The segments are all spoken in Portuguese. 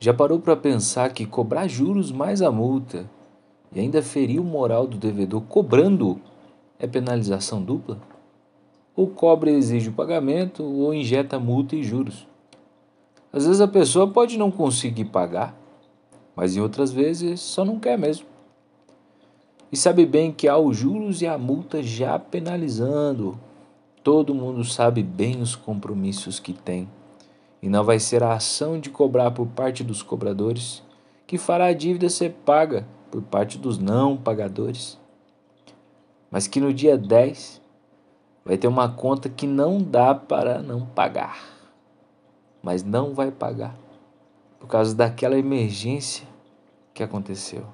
Já parou para pensar que cobrar juros mais a multa e ainda ferir o moral do devedor cobrando é penalização dupla? Ou cobra exige o pagamento ou injeta multa e juros. Às vezes a pessoa pode não conseguir pagar, mas em outras vezes só não quer mesmo. E sabe bem que há os juros e a multa já penalizando. Todo mundo sabe bem os compromissos que tem e não vai ser a ação de cobrar por parte dos cobradores que fará a dívida ser paga por parte dos não pagadores. Mas que no dia 10 vai ter uma conta que não dá para não pagar, mas não vai pagar por causa daquela emergência que aconteceu.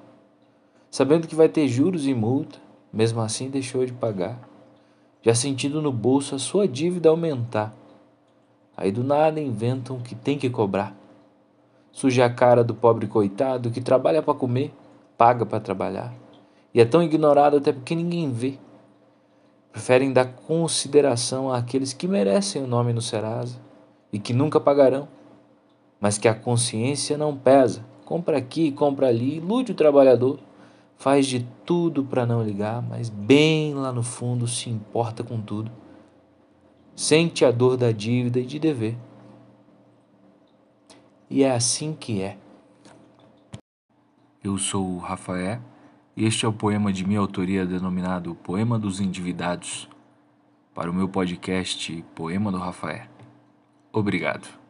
Sabendo que vai ter juros e multa, mesmo assim deixou de pagar, já sentindo no bolso a sua dívida aumentar Aí do nada inventam que tem que cobrar. Suja a cara do pobre coitado que trabalha para comer, paga para trabalhar. E é tão ignorado até porque ninguém vê. Preferem dar consideração àqueles que merecem o nome no Serasa e que nunca pagarão, mas que a consciência não pesa. Compra aqui, compra ali, ilude o trabalhador, faz de tudo para não ligar, mas bem lá no fundo se importa com tudo sente a dor da dívida e de dever. E é assim que é. Eu sou o Rafael e este é o poema de minha autoria denominado Poema dos Endividados, para o meu podcast Poema do Rafael. Obrigado.